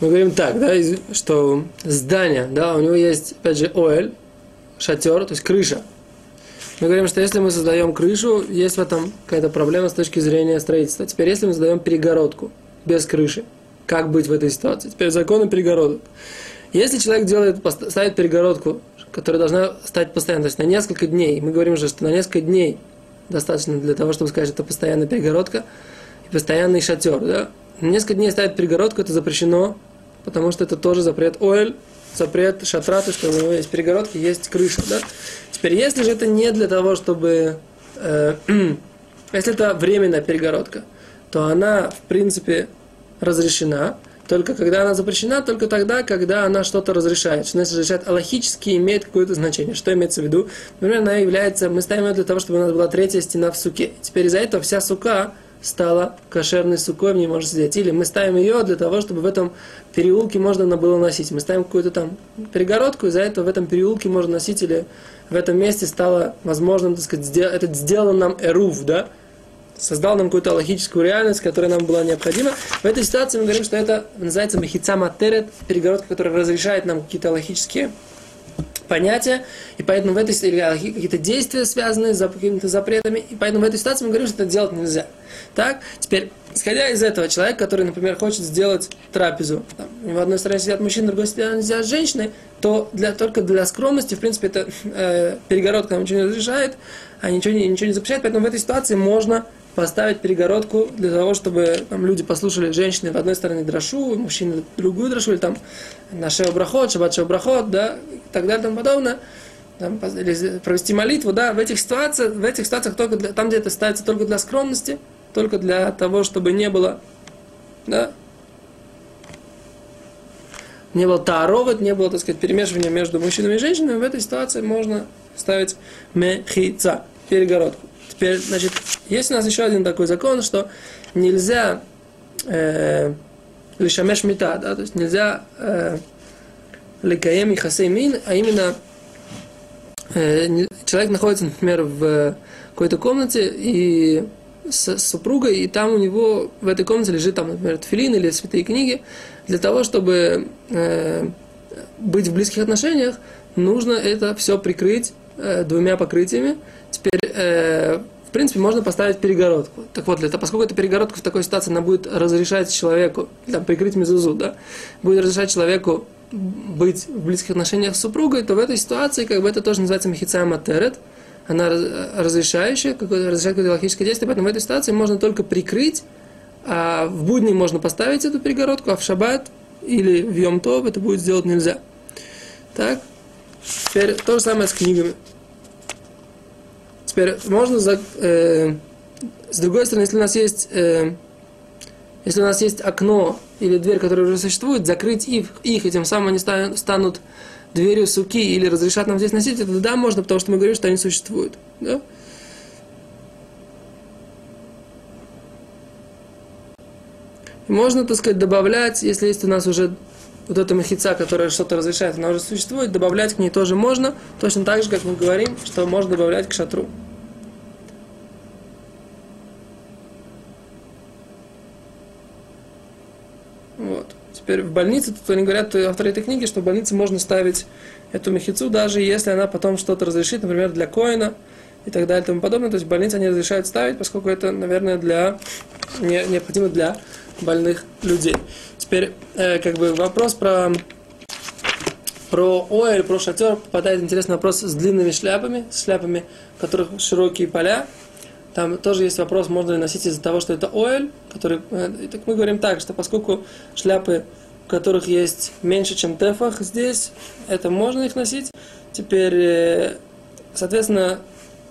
Мы говорим так, да, что здание, да, у него есть, опять же, оэль, шатер, то есть крыша. Мы говорим, что если мы создаем крышу, есть в этом какая-то проблема с точки зрения строительства. Теперь, если мы создаем перегородку без крыши, как быть в этой ситуации? Теперь законы перегородок. Если человек делает, ставит перегородку, которая должна стать постоянной, то есть на несколько дней, мы говорим же, что на несколько дней достаточно для того, чтобы сказать, что это постоянная перегородка и постоянный шатер, да? На несколько дней ставить перегородку, это запрещено, потому что это тоже запрет оэль, запрет шатра, то, что у него есть перегородки, есть крыша, да? Теперь, если же это не для того, чтобы... Э, если это временная перегородка, то она, в принципе, разрешена, только когда она запрещена, только тогда, когда она что-то разрешает. Что значит разрешает? Аллахически имеет какое-то значение. Что имеется в виду? Например, она является, мы ставим ее для того, чтобы у нас была третья стена в суке. Теперь из-за этого вся сука стала кошерной сукой, в ней можно сидеть. Или мы ставим ее для того, чтобы в этом переулке можно было носить. Мы ставим какую-то там перегородку, из-за этого в этом переулке можно носить, или в этом месте стало возможным, так сказать, это сделал нам эрув, да, создал нам какую-то логическую реальность, которая нам была необходима. В этой ситуации мы говорим, что это называется мехица матерет, перегородка, которая разрешает нам какие-то логические понятия, и поэтому в этой какие-то действия связанные с какими-то запретами, и поэтому в этой ситуации мы говорим, что это делать нельзя. Так, теперь, исходя из этого, человек, который, например, хочет сделать трапезу, там, в одной стороне сидят мужчины, в другой стороне сидят женщины, то для, только для скромности, в принципе, это э, перегородка нам ничего не разрешает, а ничего ничего не запрещает, поэтому в этой ситуации можно поставить перегородку для того, чтобы там, люди послушали женщины в одной стороне дрошу, мужчины другую дрошу, или там на шеобрахот, шабат шеобрахот, да, и так далее и тому подобное, там, или провести молитву, да, в этих ситуациях, в этих ситуациях только для, там, где это ставится только для скромности, только для того, чтобы не было, да, не было тааровод, не было, так сказать, перемешивания между мужчинами и женщинами, в этой ситуации можно ставить мехица, перегородку. Теперь, значит, есть у нас еще один такой закон, что нельзя э, лишамеш мета, да, то есть нельзя э, лекаем и хасеймин, а именно э, человек находится, например, в какой-то комнате и с супругой, и там у него в этой комнате лежит, там, например, тфилин или святые книги, для того, чтобы э, быть в близких отношениях, нужно это все прикрыть э, двумя покрытиями. Теперь, э, в принципе, можно поставить перегородку. Так вот, для того, поскольку эта перегородка в такой ситуации, она будет разрешать человеку, там, прикрыть мезузу, да, будет разрешать человеку быть в близких отношениях с супругой, то в этой ситуации, как бы это тоже называется мехица матерет, она разрешающая, какое-то, разрешает какое-то логическое действие, поэтому в этой ситуации можно только прикрыть, а в будни можно поставить эту перегородку, а в шаббат или в йом это будет сделать нельзя. Так, теперь то же самое с книгами. Теперь можно, за, э, с другой стороны, если у нас есть, э, если у нас есть окно или дверь, которая уже существует, закрыть их, их и тем самым они станут, станут дверью суки или разрешат нам здесь носить, это да, можно, потому что мы говорим, что они существуют. Да? можно, так сказать, добавлять, если есть у нас уже вот эта махица, которая что-то разрешает, она уже существует, добавлять к ней тоже можно, точно так же, как мы говорим, что можно добавлять к шатру. Вот. Теперь в больнице, тут они говорят, авторы этой книги, что в больнице можно ставить эту мехицу, даже если она потом что-то разрешит, например, для коина и так далее и тому подобное. То есть в больнице они разрешают ставить, поскольку это, наверное, для, не, необходимо для больных людей. Теперь, э, как бы вопрос про про оэль, про шатер попадает интересный вопрос с длинными шляпами, с шляпами, у которых широкие поля. Там тоже есть вопрос, можно ли носить из-за того, что это оэль, который... Э, так мы говорим так, что поскольку шляпы, у которых есть меньше, чем тефах здесь, это можно их носить. Теперь, э, соответственно,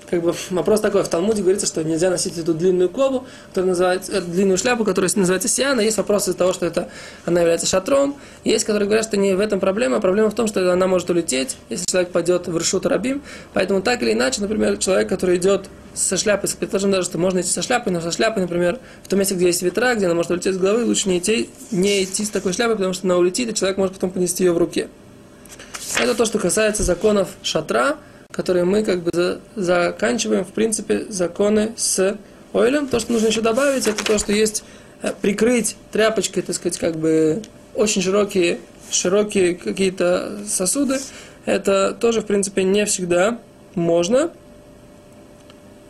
как бы вопрос такой, в Талмуде говорится, что нельзя носить эту длинную кову, которая называется, эту длинную шляпу, которая называется сиана. Есть вопрос из-за того, что это, она является шатром. Есть, которые говорят, что не в этом проблема, а проблема в том, что она может улететь, если человек пойдет в Ршут Рабим. Поэтому так или иначе, например, человек, который идет со шляпой, предположим даже, что можно идти со шляпой, но со шляпой, например, в том месте, где есть ветра, где она может улететь с головы, лучше не идти, не идти с такой шляпой, потому что она улетит, и человек может потом понести ее в руке. Это то, что касается законов шатра которые мы как бы за, заканчиваем, в принципе, законы с ойлем. То, что нужно еще добавить, это то, что есть э, прикрыть тряпочкой, так сказать, как бы очень широкие, широкие какие-то сосуды, это тоже, в принципе, не всегда можно.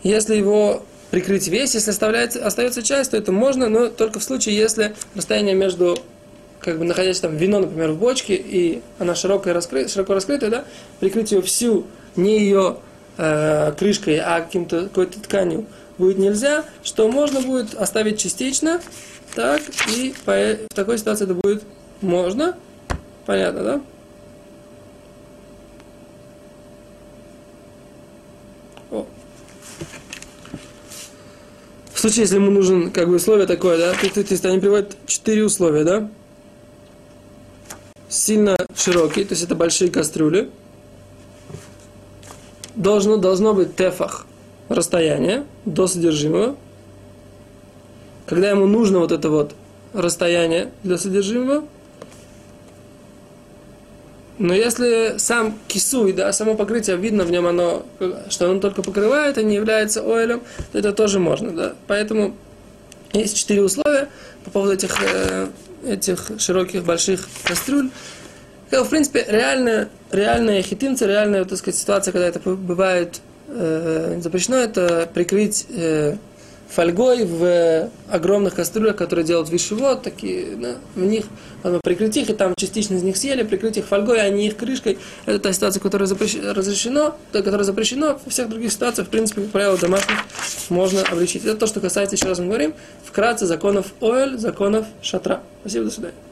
Если его прикрыть весь, если оставляется, остается часть, то это можно, но только в случае, если расстояние между как бы находясь там вино, например, в бочке, и она широкая, раскры, широко раскрытая, да, прикрыть ее всю, не ее э, крышкой, а каким-то какой-то тканью будет нельзя, что можно будет оставить частично, так, и по, в такой ситуации это будет можно. Понятно, да? О. В случае, если ему нужен как бы условие такое, да, то, то, то есть они приводят четыре условия, да? Сильно широкий, то есть это большие кастрюли. Должно, должно быть тефах, расстояние до содержимого. Когда ему нужно вот это вот расстояние для содержимого. Но если сам кисуй, да, само покрытие видно в нем, оно, что оно только покрывает, а не является ойлем, то это тоже можно, да. Поэтому есть четыре условия по поводу этих, э, этих широких больших кастрюль. В принципе, реальная, реальная хитимца, реальная, так сказать, ситуация, когда это бывает э, запрещено, это прикрыть э, фольгой в огромных кастрюлях, которые делают вишивот, такие, да, в них прикрыть их, и там частично из них съели, прикрыть их фольгой, а не их крышкой. Это та ситуация, которая запрещено, разрешено, которая запрещено. Во всех других ситуациях, в принципе, как правило, домашних можно обличить. Это то, что касается, еще раз мы говорим, вкратце законов оэль, законов шатра. Спасибо, до свидания.